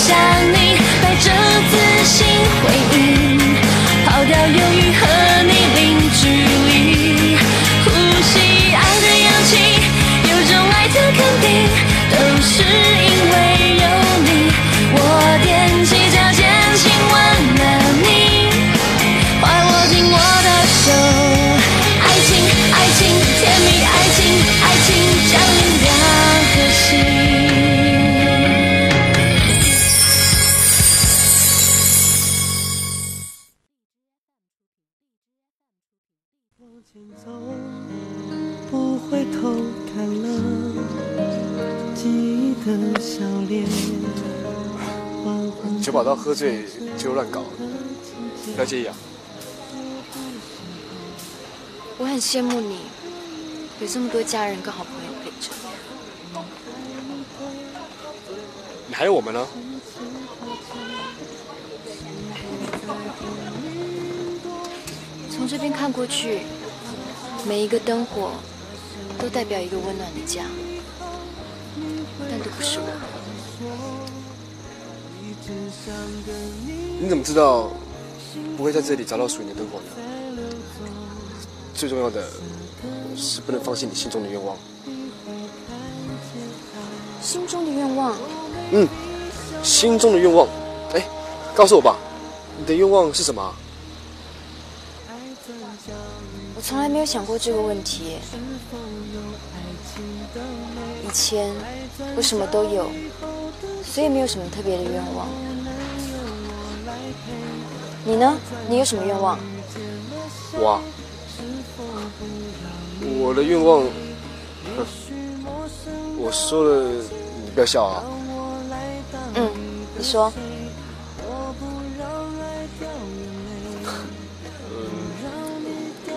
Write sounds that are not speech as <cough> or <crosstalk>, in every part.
想你，带着自信回应。抛掉犹豫和九把刀喝醉就乱搞，不要介意啊。我很羡慕你，有这么多家人跟好朋友陪着。你还有我们呢，从这边看过去，每一个灯火都代表一个温暖的家，但都不是我。你怎么知道不会在这里找到属于你的灯火呢？最重要的是不能放弃你心中的愿望。心中的愿望，嗯，心中的愿望，哎，告诉我吧，你的愿望是什么啊？我从来没有想过这个问题。以前我什么都有，所以没有什么特别的愿望。你呢？你有什么愿望？我啊，我的愿望，哼我说了，你不要笑啊。嗯，你说。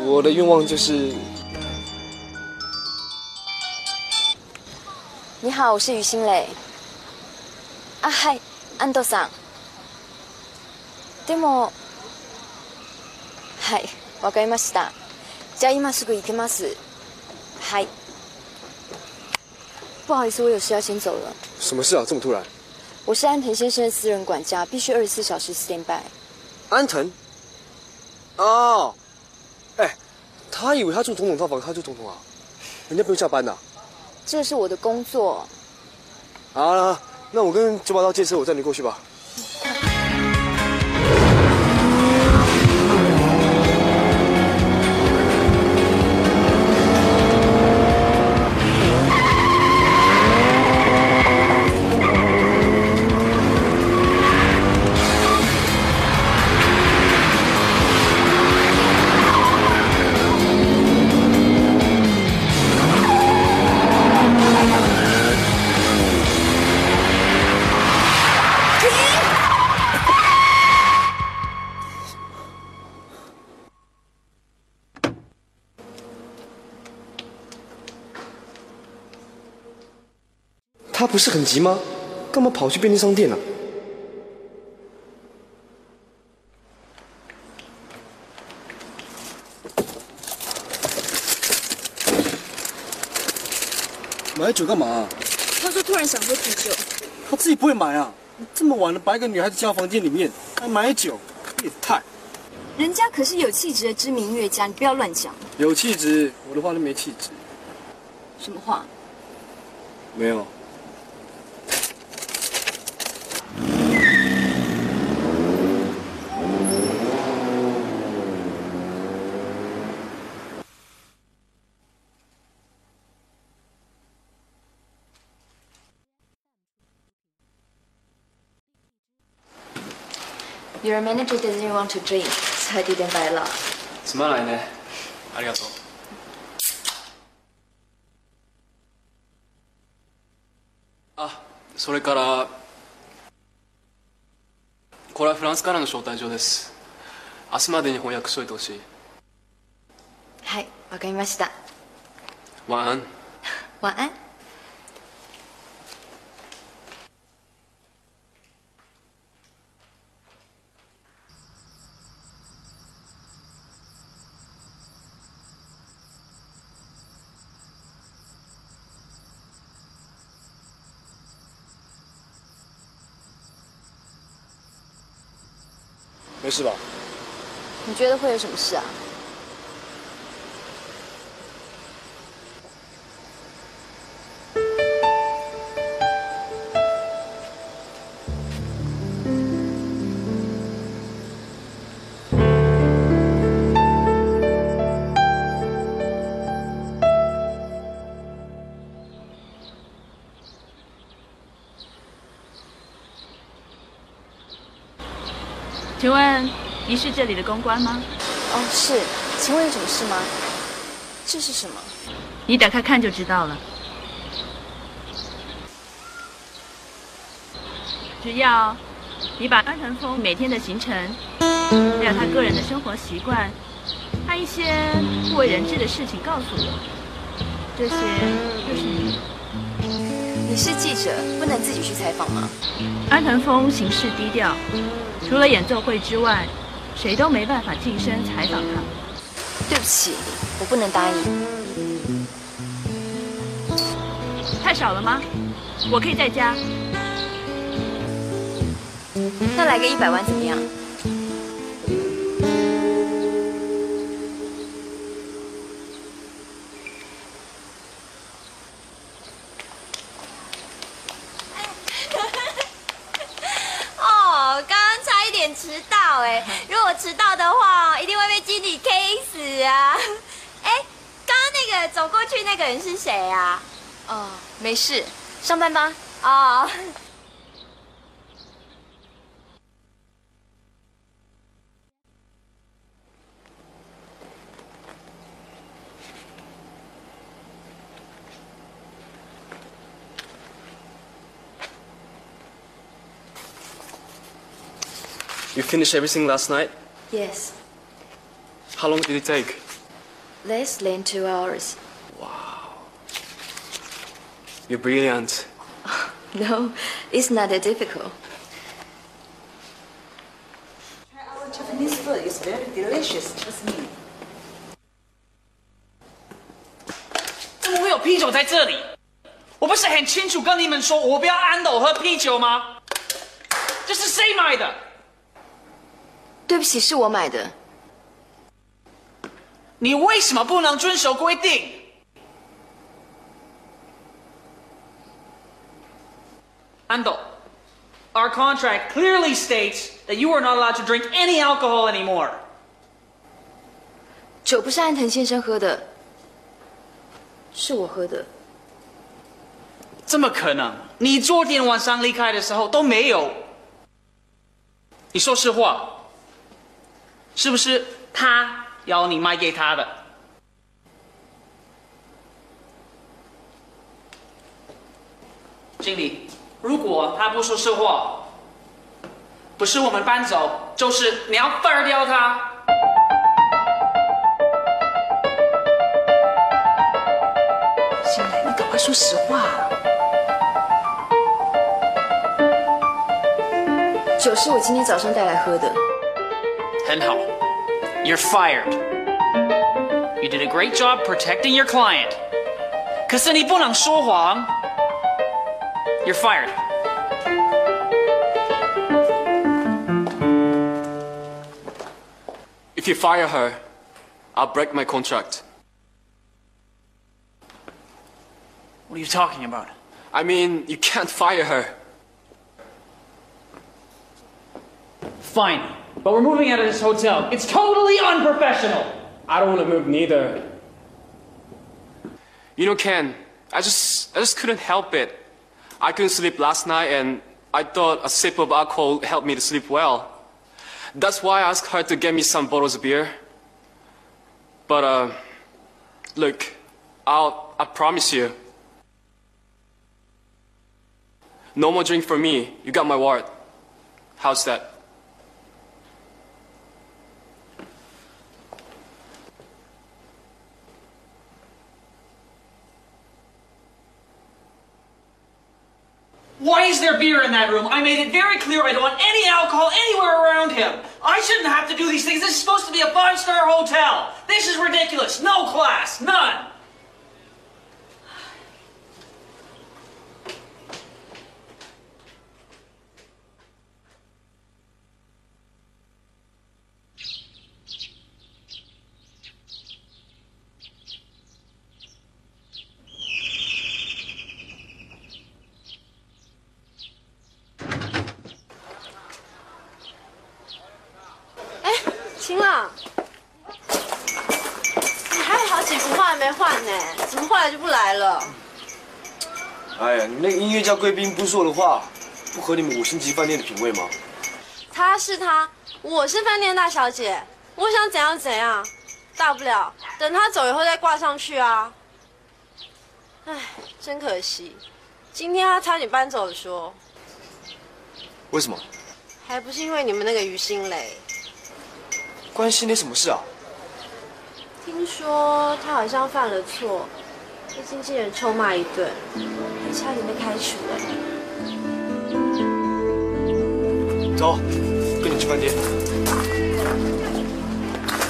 我的愿望就是，你好，我是于心磊。あ、はい、安藤さん。でも、はい、わかりました。じゃあ今すぐ行きます。はい。不好意思，我有事要先走了。什么事啊？这么突然？我是安藤先生的私人管家，必须二十四小时 stand by。安藤？哦，哎，他以为他住总统套房，他住总统啊，人家不用下班的、这是我的工作。好了， 那我跟九把刀借车，我载你过去吧。很急吗？干嘛跑去便利商店呢、啊？买酒干嘛？他说突然想喝啤酒，他自己不会买啊！这么晚了，把一个女孩子叫到房间里面，还买酒，变态！人家可是有气质的知名音乐家，你不要乱讲。有气质，我的话都没气质。什么话？没有。Your manager doesn't want to drink, so I didn't buy a lot. すまないね。ありがとう。あ、それから、これはフランスからの招待状です。明日までに翻訳しといてほしい。はい、わかりました。晚安。晚安。是吧？你觉得会有什么事啊？问你是这里的公关吗？哦，是，请问有什么事吗？这是什么？你打开看就知道了。只要你把安藤峰每天的行程，还有他个人的生活习惯，他一些不为人知的事情告诉我，这些就是你。你是记者，不能自己去采访吗？安藤峰行事低调，除了演奏会之外，谁都没办法近身采访他。对不起，我不能答应。太少了吗？我可以再加。那来个一百万怎么样？人是谁啊？哦，没事，上班吧。哦， You finished everything last night? Yes, How long did it take? less than two hours. You're brilliant. No, it's not that difficult. Our Japanese food is very delicious. Trust me. 怎么会有啤酒在这里？我不是很清楚跟你们说，我不要安斗喝啤酒吗？这是谁买的？对不起，是我买的。你为什么不能遵守规定？安斗，Our contract clearly states that you are not allowed to drink any alcohol anymore. 酒不是安藤先生喝的，是我喝的。怎么可能？你昨天晚上离开的时候都没有。你说实话，是不是他要你卖给他的？经理，如果他不说实话，不是我们搬走，就是你要 fire 掉他。新来，你赶快说实话。酒是我今天早上带来喝的。很好，You're fired. You did a great job protecting your client. 可是你不能说谎。You're fired. If you fire her, I'll break my contract. What are you talking about? I mean, you can't fire her. Fine, but we're moving out of this hotel. It's totally unprofessional. I don't want to move neither. You know, Ken, I just, I just couldn't help it. I couldn't sleep last night, and I thought a sip of alcohol helped me to sleep well. That's why I asked her to get me some bottles of beer. But, uh, look, I'll, I promise you. No more drink for me. You got my word. How's that? Why is there beer in that room? I made it very clear I don't want any alcohol anywhere around him. I shouldn't have to do these things. This is supposed to be a five star hotel. This is ridiculous. No class. None. 贵宾不说的话，不合你们五星级饭店的品味吗？他是他，我是饭店大小姐，我想怎样怎样，大不了等他走以后再挂上去啊。唉，真可惜，今天他差点搬走了说，为什么？还不是因为你们那个于心磊。关心你什么事啊？听说他好像犯了错，被经纪人臭骂一顿，还差点被开除了。走，跟你去饭店。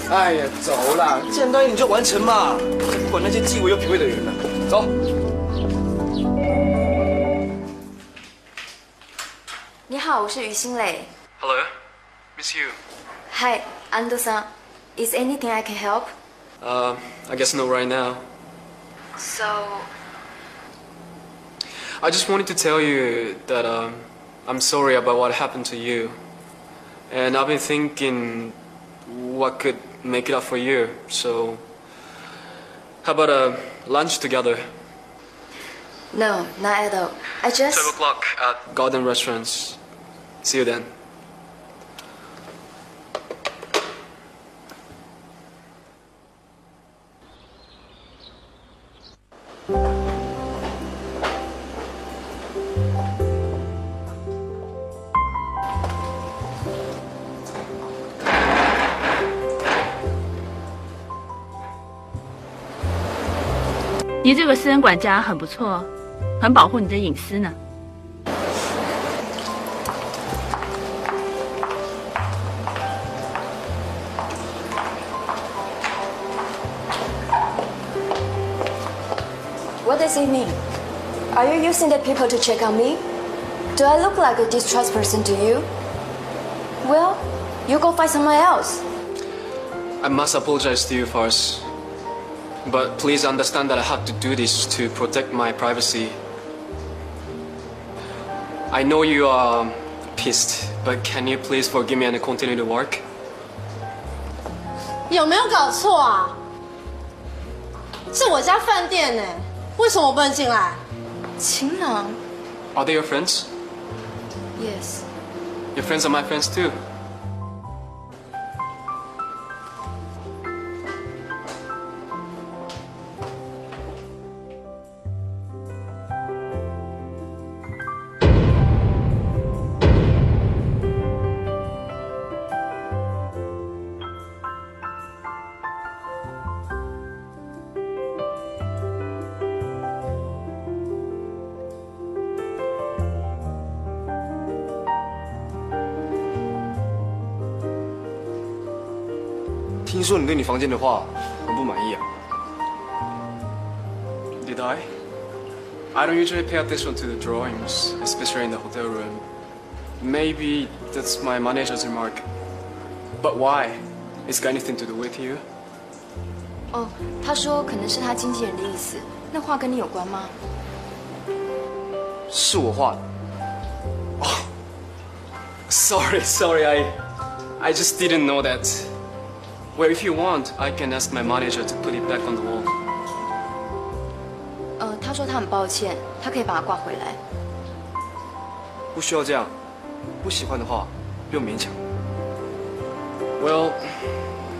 哎呀，走啦！既然答应你就完成嘛，才不管那些既为有品味的人了。走。你好，我是于心磊。Hello, Miss You. Hi, Ando-san. Is anything I can help? Uh, I guess not right now. So, I just wanted to tell you that um, I'm sorry about what happened to you. And I've been thinking what could make it up for you. So, how about a lunch together? no, not at all. I just. 12 o'clock at Garden Restaurants. See you then. 你这个私人管家很不错，很保护你的隐私呢。 What does it mean? Are you using the people to check on me? Do I look like a distrust person to you? Well, you go find someone else. I must apologize to you first. But please understand that I have to do this to protect my privacy. I know you are pissed, but can you please forgive me and continue to work? 有没有搞错啊？是我家饭店呢，为什么我不能进来？晴朗 Are they your friends? Yes. Your friends are my friends too. 你对你房间的话很不满意啊？ Did I? I don't usually pay attention to the drawings, especially in the hotel room. Maybe that's my manager's remark. But why? It's got anything to do with you? 哦，他说可能是他经纪人的意思。那画跟你有关吗？是我画的。Oh, sorry, sorry, <laughs> I, I just didn't know that. Well, if you want, I can ask my manager to put it back on the wall. 呃，他说他很抱歉，他可以把它挂回来。不需要这样，不喜欢的话不用勉强。 Well,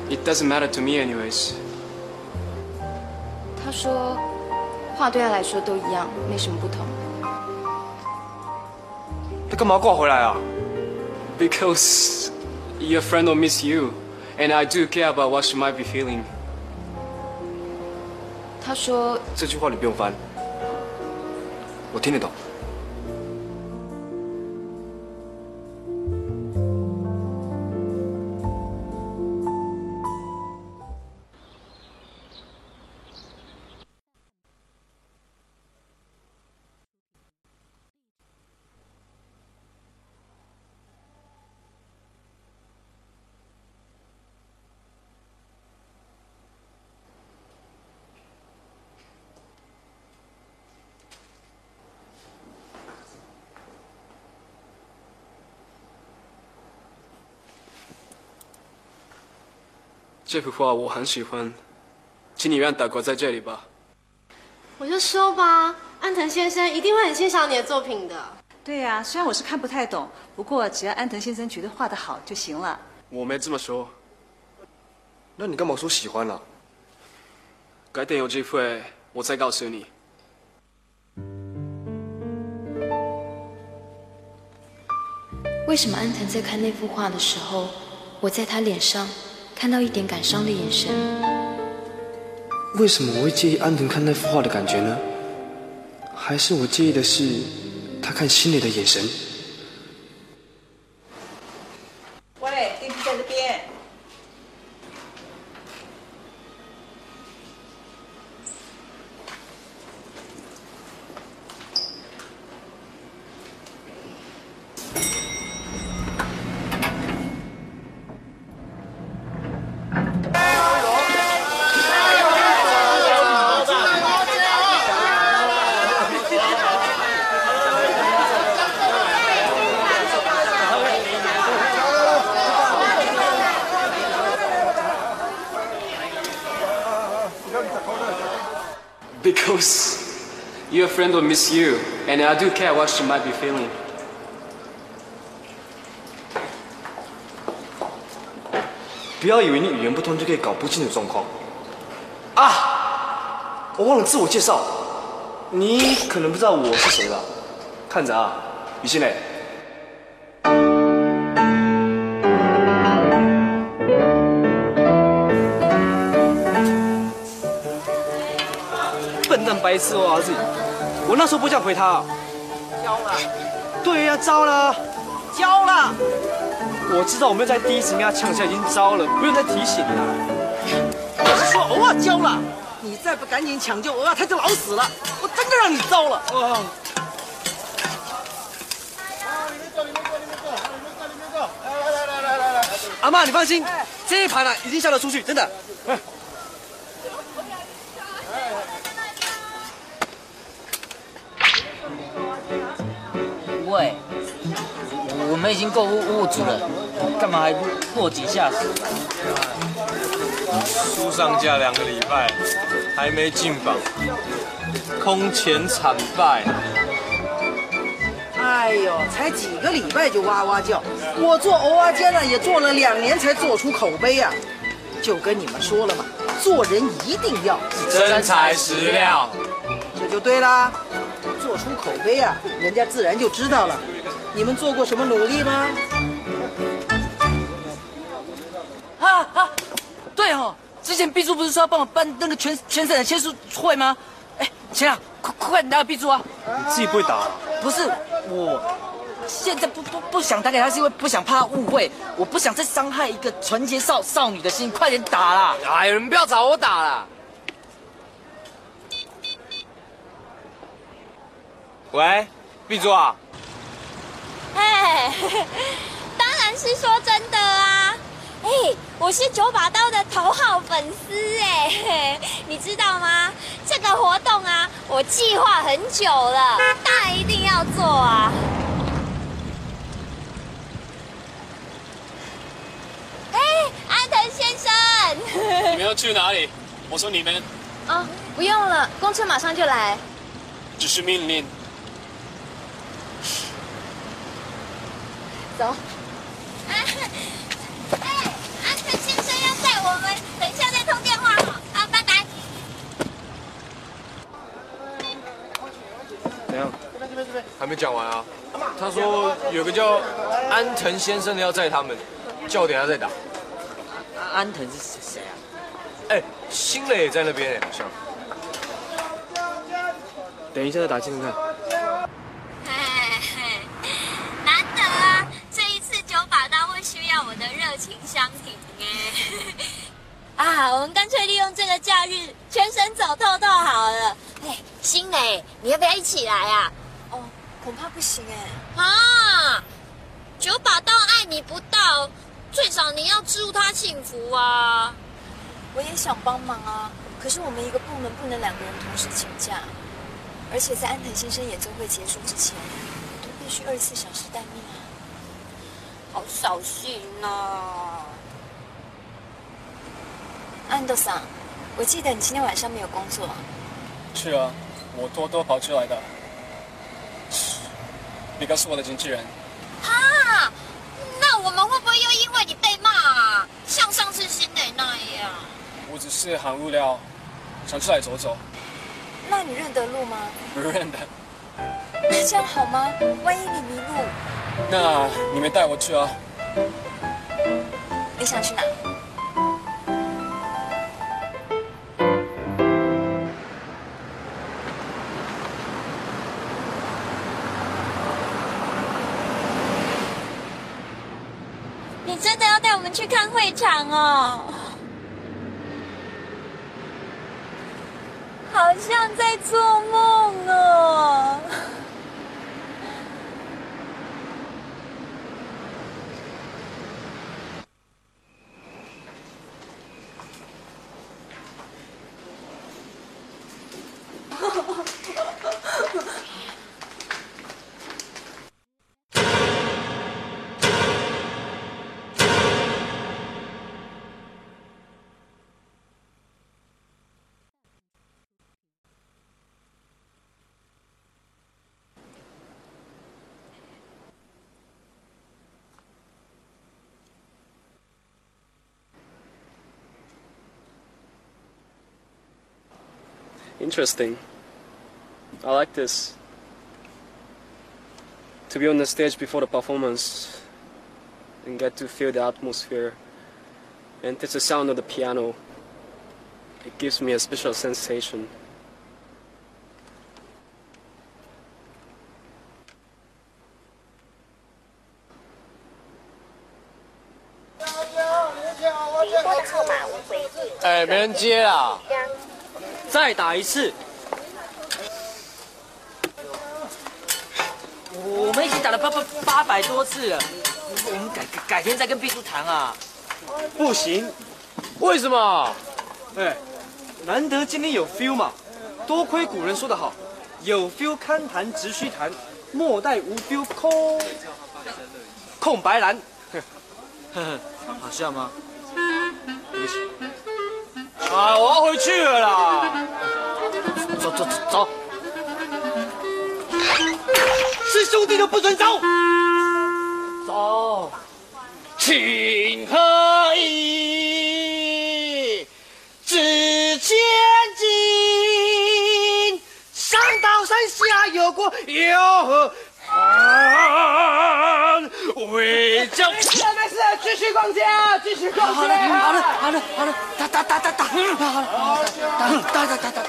it doesn't matter to me anyways. 他说，画对他来说都一样，没什么不同。他干嘛挂回来啊？ Because <laughs> your friend will miss you, and I do care about what she might be feeling. 他说，这句话你不用翻，我听得懂。 这幅画我很喜欢，请你让大哥在这里吧。我就说吧，安藤先生一定会很欣赏你的作品的。对呀、虽然我是看不太懂，不过只要安藤先生觉得画得好就行了。我没这么说，那你干嘛说喜欢了、改天有机会我再告诉你。为什么安藤在看那幅画的时候，我在他脸上看到一点感伤的眼神？为什么我会介意安藤看那幅画的感觉呢？还是我介意的是他看心里的眼神？喂，电梯在这边。啊 Because miss you andi do care what she might be feeling. 不要以为你语言不通就可以搞不清的状况。啊我忘了自我介绍。你可能不知道我是谁了看着啊于心磊。笨蛋白痴哦自我那时候不这样回他。交了，对呀、招了。交了。我知道我没有在第一时间跟他呛下，已经招了，不用再提醒了。我是说偶尔交了，你再不赶紧抢救偶尔，他就老死了。我真的让你糟了。哇！阿妈，你放心，这一盘呢、已经下得出去，真的。已经够物物主了，干嘛还落井下石？书上架两个礼拜，还没进榜，空前惨败。哎呦，才几个礼拜就哇哇叫，我做偶尔间呢也做了两年才做出口碑啊。就跟你们说了嘛，做人一定要真材实料，这就对啦。做出口碑啊，人家自然就知道了。你们做过什么努力吗？啊啊，对哦，之前 B 组不是说要帮我办那个全全省的签书会吗？哎，钱啊，快快打给 B 组啊！你自己不会打、不是我，现在不不不想打给他，是因为不想怕他误会，我不想再伤害一个纯洁少少女的心，快点打啦！哎，你们不要找我打了。喂，碧珠啊！哎，<laughs> 当然是说真的啊！哎，我是九把刀的头号粉丝哎，<laughs> 你知道吗？这个活动啊，我计划很久了，当然一定要做啊！哎，安藤先生，<laughs> 你们要去哪里？我说你们哦，不用了，公车马上就来。只是命令。走。哎，安藤先生要载我们，等一下再通电话哈。啊，拜拜。怎样？还没讲完啊？他说有个叫安藤先生的要载他们，叫我等一下再打。安藤是谁啊？哎，新磊也在那边哎，好像。等一下再打进看。哎，难得啊！这一次九把刀会需要我的热情相挺哎。<laughs> 啊，我们干脆利用这个假日全省走透透好了。哎，新磊，你要不要一起来啊？哦，恐怕不行哎。啊，九把刀爱你不到，最少你要祝他幸福啊。我也想帮忙啊，可是我们一个部门不能两个人同时请假，而且在安藤先生演奏会结束之前，都必须二十四小时待命啊。好扫兴呐！安德桑，我记得你今天晚上没有工作。是啊，我偷偷跑出来的。你告诉我的经纪人。啊，那我们会不会又因为你被骂啊？像上次新磊那样？我只是很无聊，想出来走走。那你认得路吗？不认得。那这样好吗？万一你迷路，那你们带我去啊。你想去哪？你真的要带我们去看会场哦？好像在做梦哦。Interesting. I like this. To be on the stage before the performance and get to feel the atmosphere and it's the sound of the piano. It gives me a special sensation. 再打一次。我们已经打了八八八百多次了，我们改改改天再跟秘书谈啊。不行，为什么？哎，难得今天有 feel 嘛。多亏古人说得好，有 feel 堪谈直须谈，莫待无 feel 空空白蓝。呵呵，好笑吗？<laughs> 也许。啊，我要回去了啦。走走走走。是兄弟就不准走。走。情何以值千金？上刀山下油锅又何憾？没事没事，继续逛街啊，继续逛街。好了好了好了好了，打打打打打，好了好了，打打打打。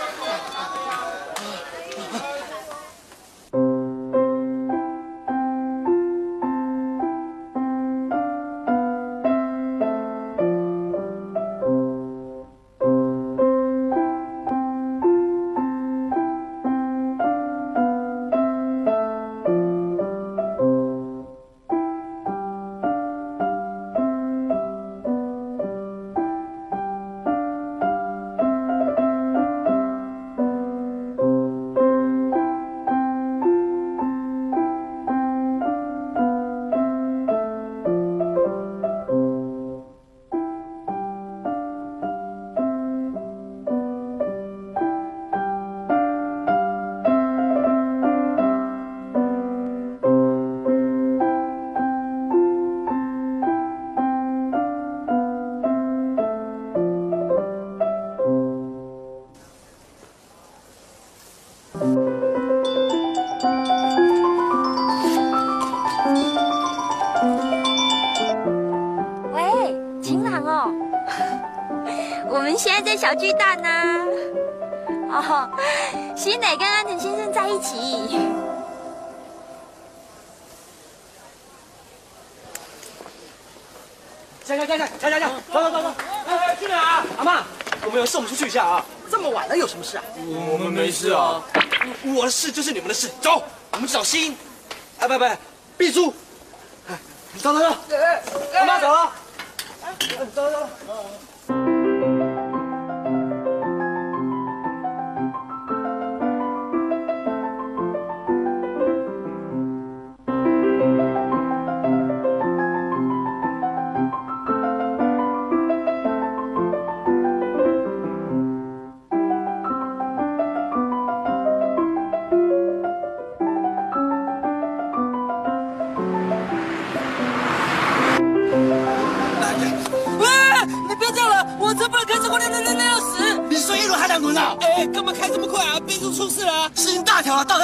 小巨蛋呢、哦，新磊跟安藤先生在一起。加加加加加加加，走走走走，哎哎，去哪啊？阿妈，我们有事，我们出去一下啊。这么晚了有什么事啊？我们没事啊。我的事就是你们的事，走，我们去找新。哎，不不，碧珠，哎，走走走，阿妈走了。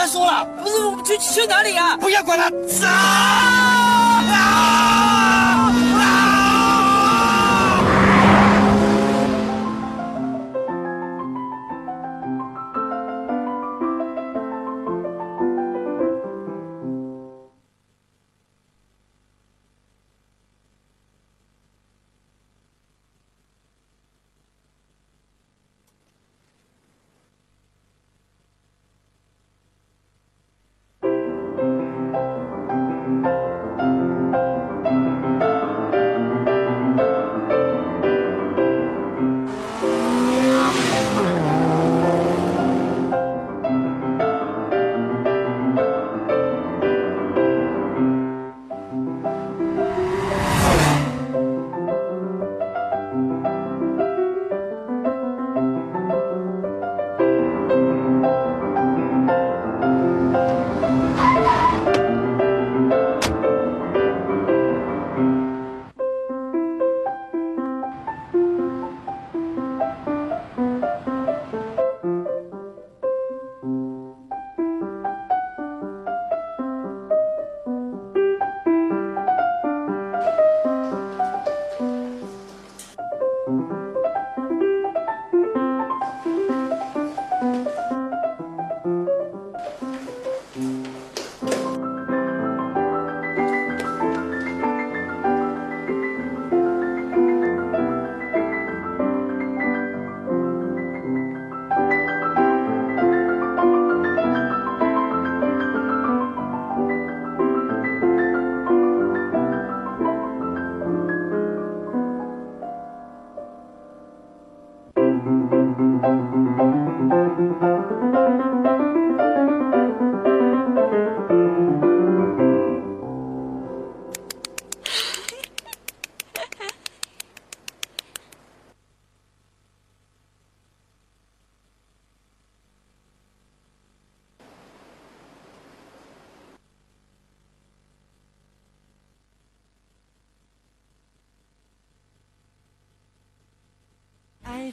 再说了。不是，我们去去哪里啊？不要管他，走！爱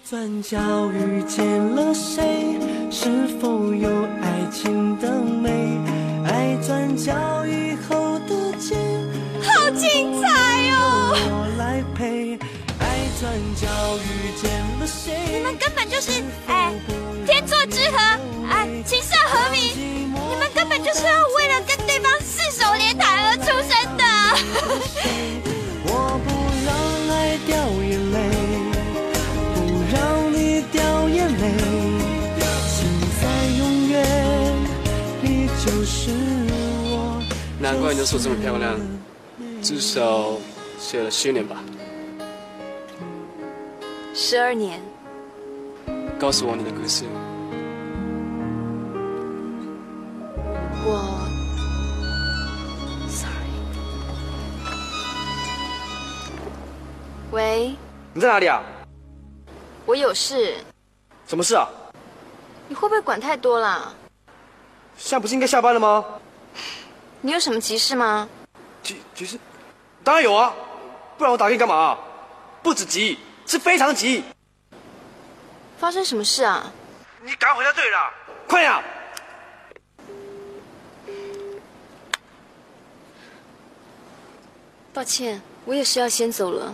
转角遇见了谁？是否有爱情的美？爱转角以后的街，好精彩哦！我来陪。爱转角遇见了谁？你们根本就是哎，天作之合，哎，琴瑟和鸣。你们根本就是要为了跟对方四手联弹而出生的。<laughs> 难怪你的手这么漂亮，至少写了十年吧。十二年，告诉我你的故事。我，sorry。喂，你在哪里啊？我有事，什么事啊？你会不会管太多啦？现在不是应该下班了吗？你有什么急事吗？急急事？当然有啊，不然我打给你干嘛、不止急，是非常急。发生什么事啊？你赶快回家对了，快呀啊！抱歉，我也是要先走了。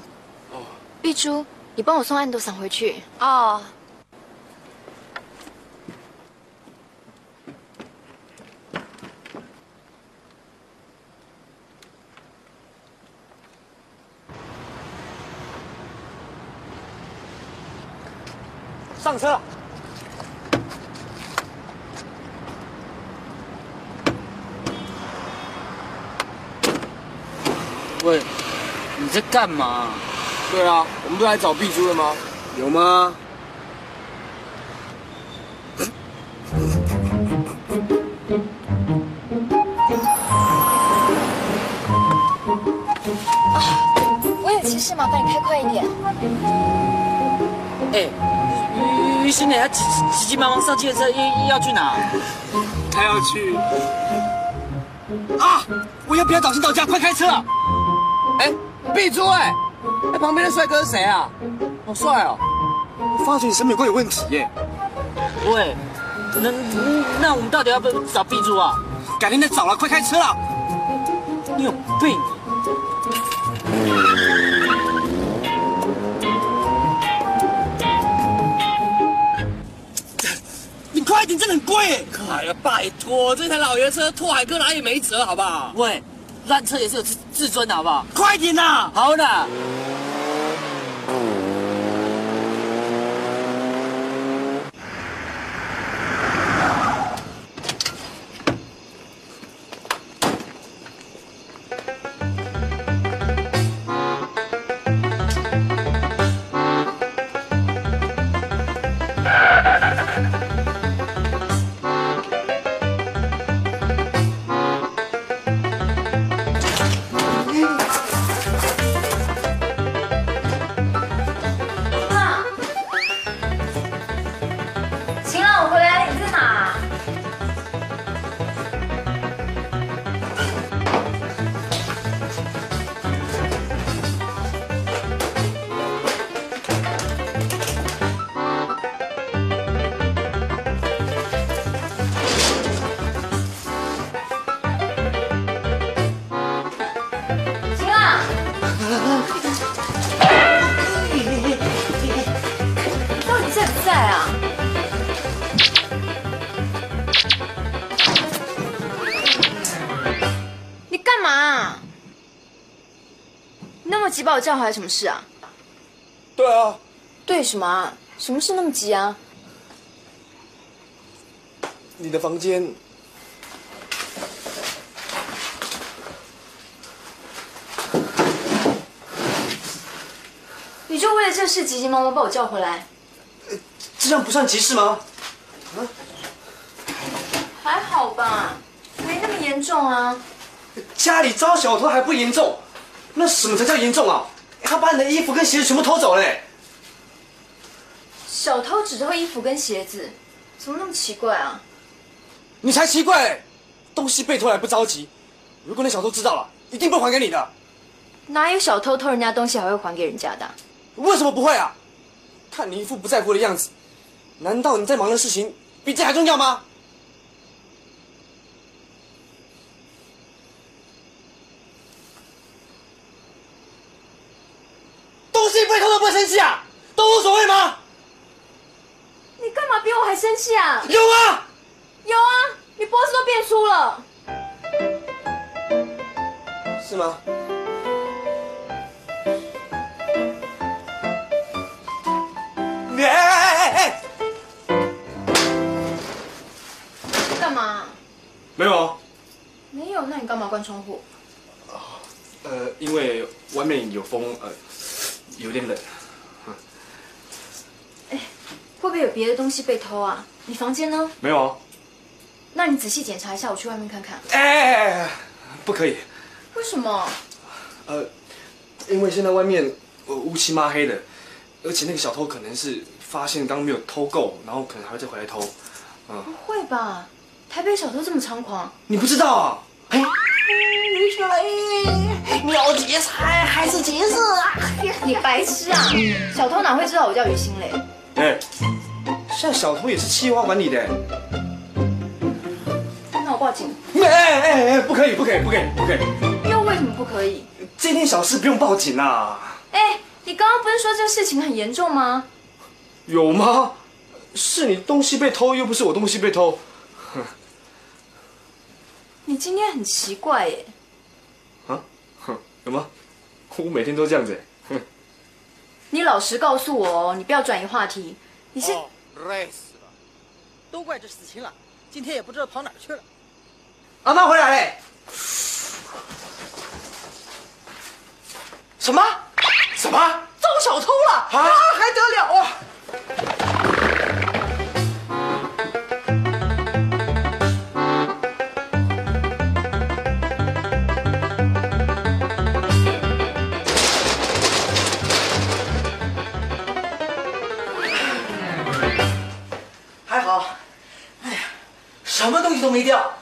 哦，碧珠，你帮我送安朵桑回去。哦，上车。喂，你在干嘛？对啊，我们不是来找碧珠的吗？有吗？我有急事，麻烦你开快一点。哎，心磊他急急急忙忙上计程车，要要去哪？他要去啊！我要不要早些到家？快开车！哎，碧珠哎，哎旁边的帅哥是谁啊？好帅哦！我发觉你审美观有问题耶。喂，那那我们到底要不要找 B 猪啊？改天再找了，快开车了！你有病！真的很贵！哎呀，拜托，这台老爷车拓海哥哪里没辙，好不好？喂，烂车也是有自自尊的，好不好？快点呐！好的。急把我叫回来，什么事啊？对啊，对什么啊？什么事那么急啊？你的房间你就为了这事急急忙忙把我叫回来？这样不算急事吗？还好吧，没那么严重啊。家里招小偷还不严重，那什么才叫严重啊？他把你的衣服跟鞋子全部偷走了嘞！小偷只偷衣服跟鞋子，怎么那么奇怪啊？你才奇怪！东西被偷还不着急，如果那小偷知道了，一定不会还给你的。哪有小偷偷人家东西还会还给人家的？为什么不会啊？看你一副不在乎的样子，难道你在忙的事情比这还重要吗？东西被偷都不会生气啊？都无所谓吗？你干嘛比我还生气啊？有啊，有啊，你脖子都变粗了。是吗？哎哎哎哎！干嘛？没有啊，没有，那你干嘛关窗户？呃，因为外面有风，呃，有点冷。哎会不会有别的东西被偷啊？你房间呢？没有啊？那你仔细检查一下，我去外面看看。哎哎哎哎！不可以，为什么？呃，因为现在外面呃乌漆抹黑的，而且那个小偷可能是发现刚刚没有偷够，然后可能还会再回来偷。嗯，不会吧？台北小偷这么猖狂？你不知道啊？于小雷，要劫财还是劫色啊？<laughs> 你白痴啊！小偷哪会知道我叫于心磊？哎，现在小偷也是企划管理的。那我报警。哎哎哎，不可以，不可以，不可以，不可以！又为什么不可以？这件小事不用报警啊。哎，你刚刚不是说这事情很严重吗？有吗？是你东西被偷，又不是我东西被偷。你今天很奇怪耶。啊？哼，有吗？我每天都这样子。哼，你老实告诉我哦，你不要转移话题。你是累死了，都怪这死青了，今天也不知道跑哪儿去了。阿妈回来嘞！什么？什么？遭小偷了？啊，还得了啊！都没掉。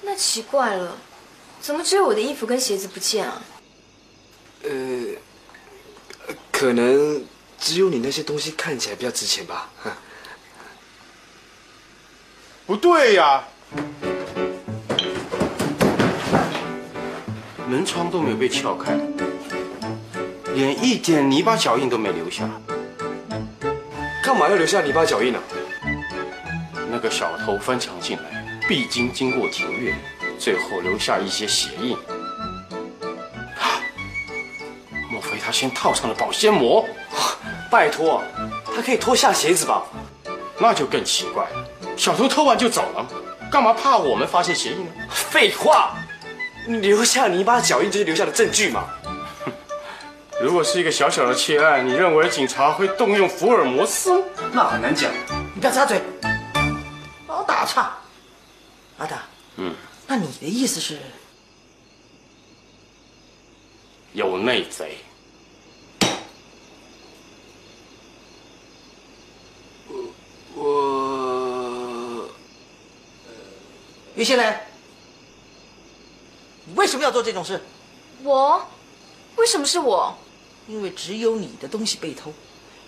那奇怪了，怎么只有我的衣服跟鞋子不见啊？呃，可能只有你那些东西看起来比较值钱吧。不对呀，门窗都没有被撬开，连一点泥巴脚印都没留下。干嘛要留下泥巴脚印呢、那个小偷翻墙进来，必经经过庭院，最后留下一些鞋印。啊莫非他先套上了保鲜膜？<laughs> 拜托，他可以脱下鞋子吧？那就更奇怪了。小偷偷完就走了，干嘛怕我们发现鞋印呢？废话，你留下泥巴脚印就是留下的证据嘛。<laughs> 如果是一个小小的窃案，你认为警察会动用福尔摩斯？那很难讲。你不要插嘴，老打岔。阿达，嗯，那你的意思是？有内贼。我于新磊，你为什么要做这种事？我？为什么是我？因为只有你的东西被偷。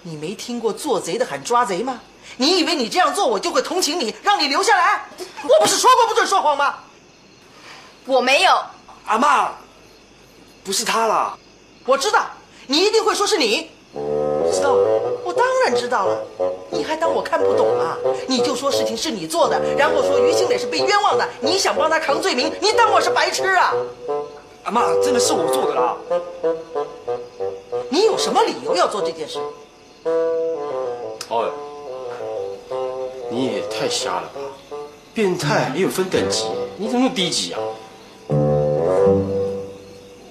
你没听过做贼的喊抓贼吗？你以为你这样做，我就会同情你，让你留下来？我不是说过不准说谎吗？我没有。阿妈，不是他啦。我知道，你一定会说是你。知道？我当然知道了。你还当我看不懂啊？你就说事情是你做的，然后说于兴磊是被冤枉的，你想帮他扛罪名，你当我是白痴啊？阿妈，真的是我做的啦。你有什么理由要做这件事？哦，你也太瞎了吧！变态也有分等级，你怎么那么低级啊？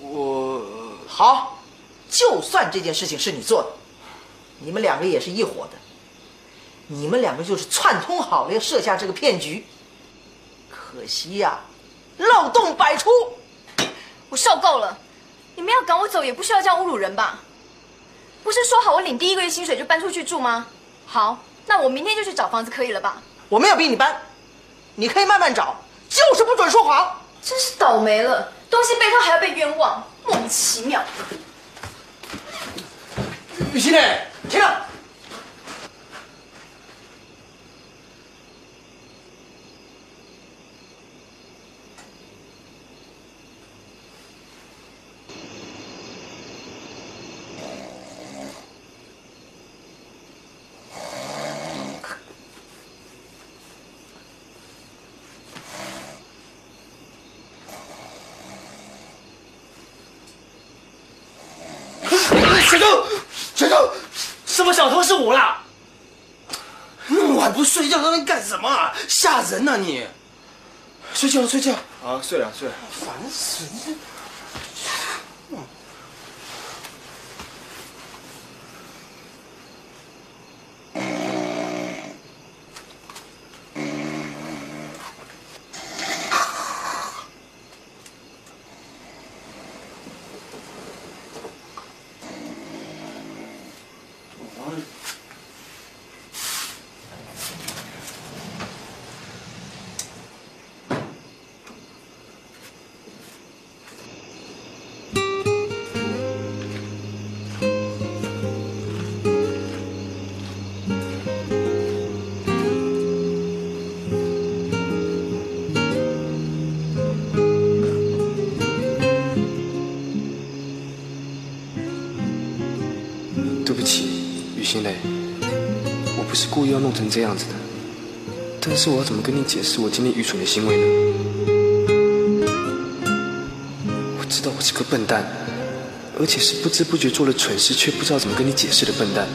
我好，就算这件事情是你做的，你们两个也是一伙的，你们两个就是串通好了要设下这个骗局。可惜呀、漏洞百出。我受够了！你们要赶我走，也不需要这样侮辱人吧？不是说好我领第一个月薪水就搬出去住吗？好，那我明天就去找房子，可以了吧？我没有逼你搬，你可以慢慢找，就是不准说谎。真是倒霉了，东西被偷还要被冤枉，莫名其妙。雨欣呢，停！小偷，小偷，什么小偷是我啦？那么晚不睡觉，在那边干什么啊？吓人呐、你！睡觉了，睡觉。啊，睡了睡了。烦死你！弄成这样子的。但是我要怎么跟你解释我今天愚蠢的行为呢？我知道我是个笨蛋，而且是不知不觉做了蠢事却不知道怎么跟你解释的笨蛋。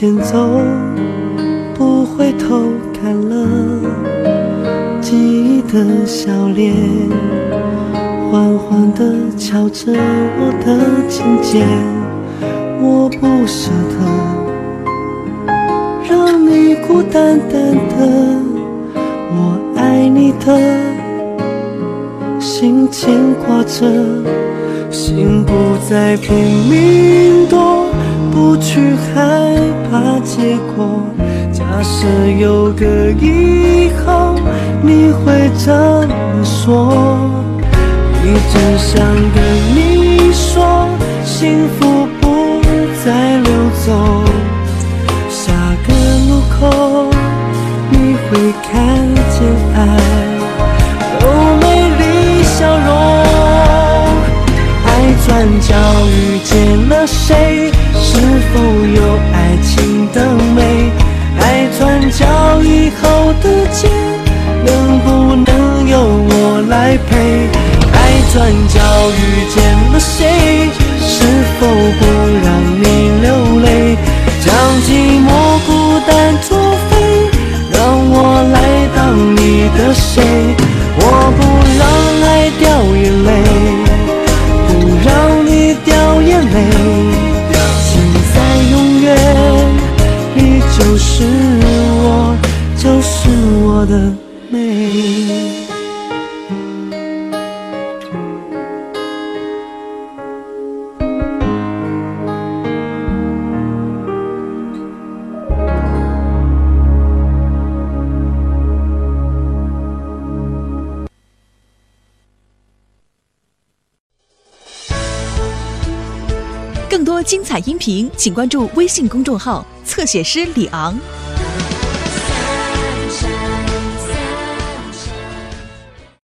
前走，不回头看了记忆的笑脸，缓缓地敲着我的琴键，我不舍得让你孤单单的，我爱你的心牵挂着，心不再拼命躲。不去害怕结果。假设有个以后，你会怎么说？一直想跟你说，幸福我的肩，能不能由我来陪？爱转角遇见了谁？是否不让你流泪？将寂寞孤单作废，让我来当你的谁？我不让爱掉眼泪，音频，请关注微信公众号“侧写师李昂”。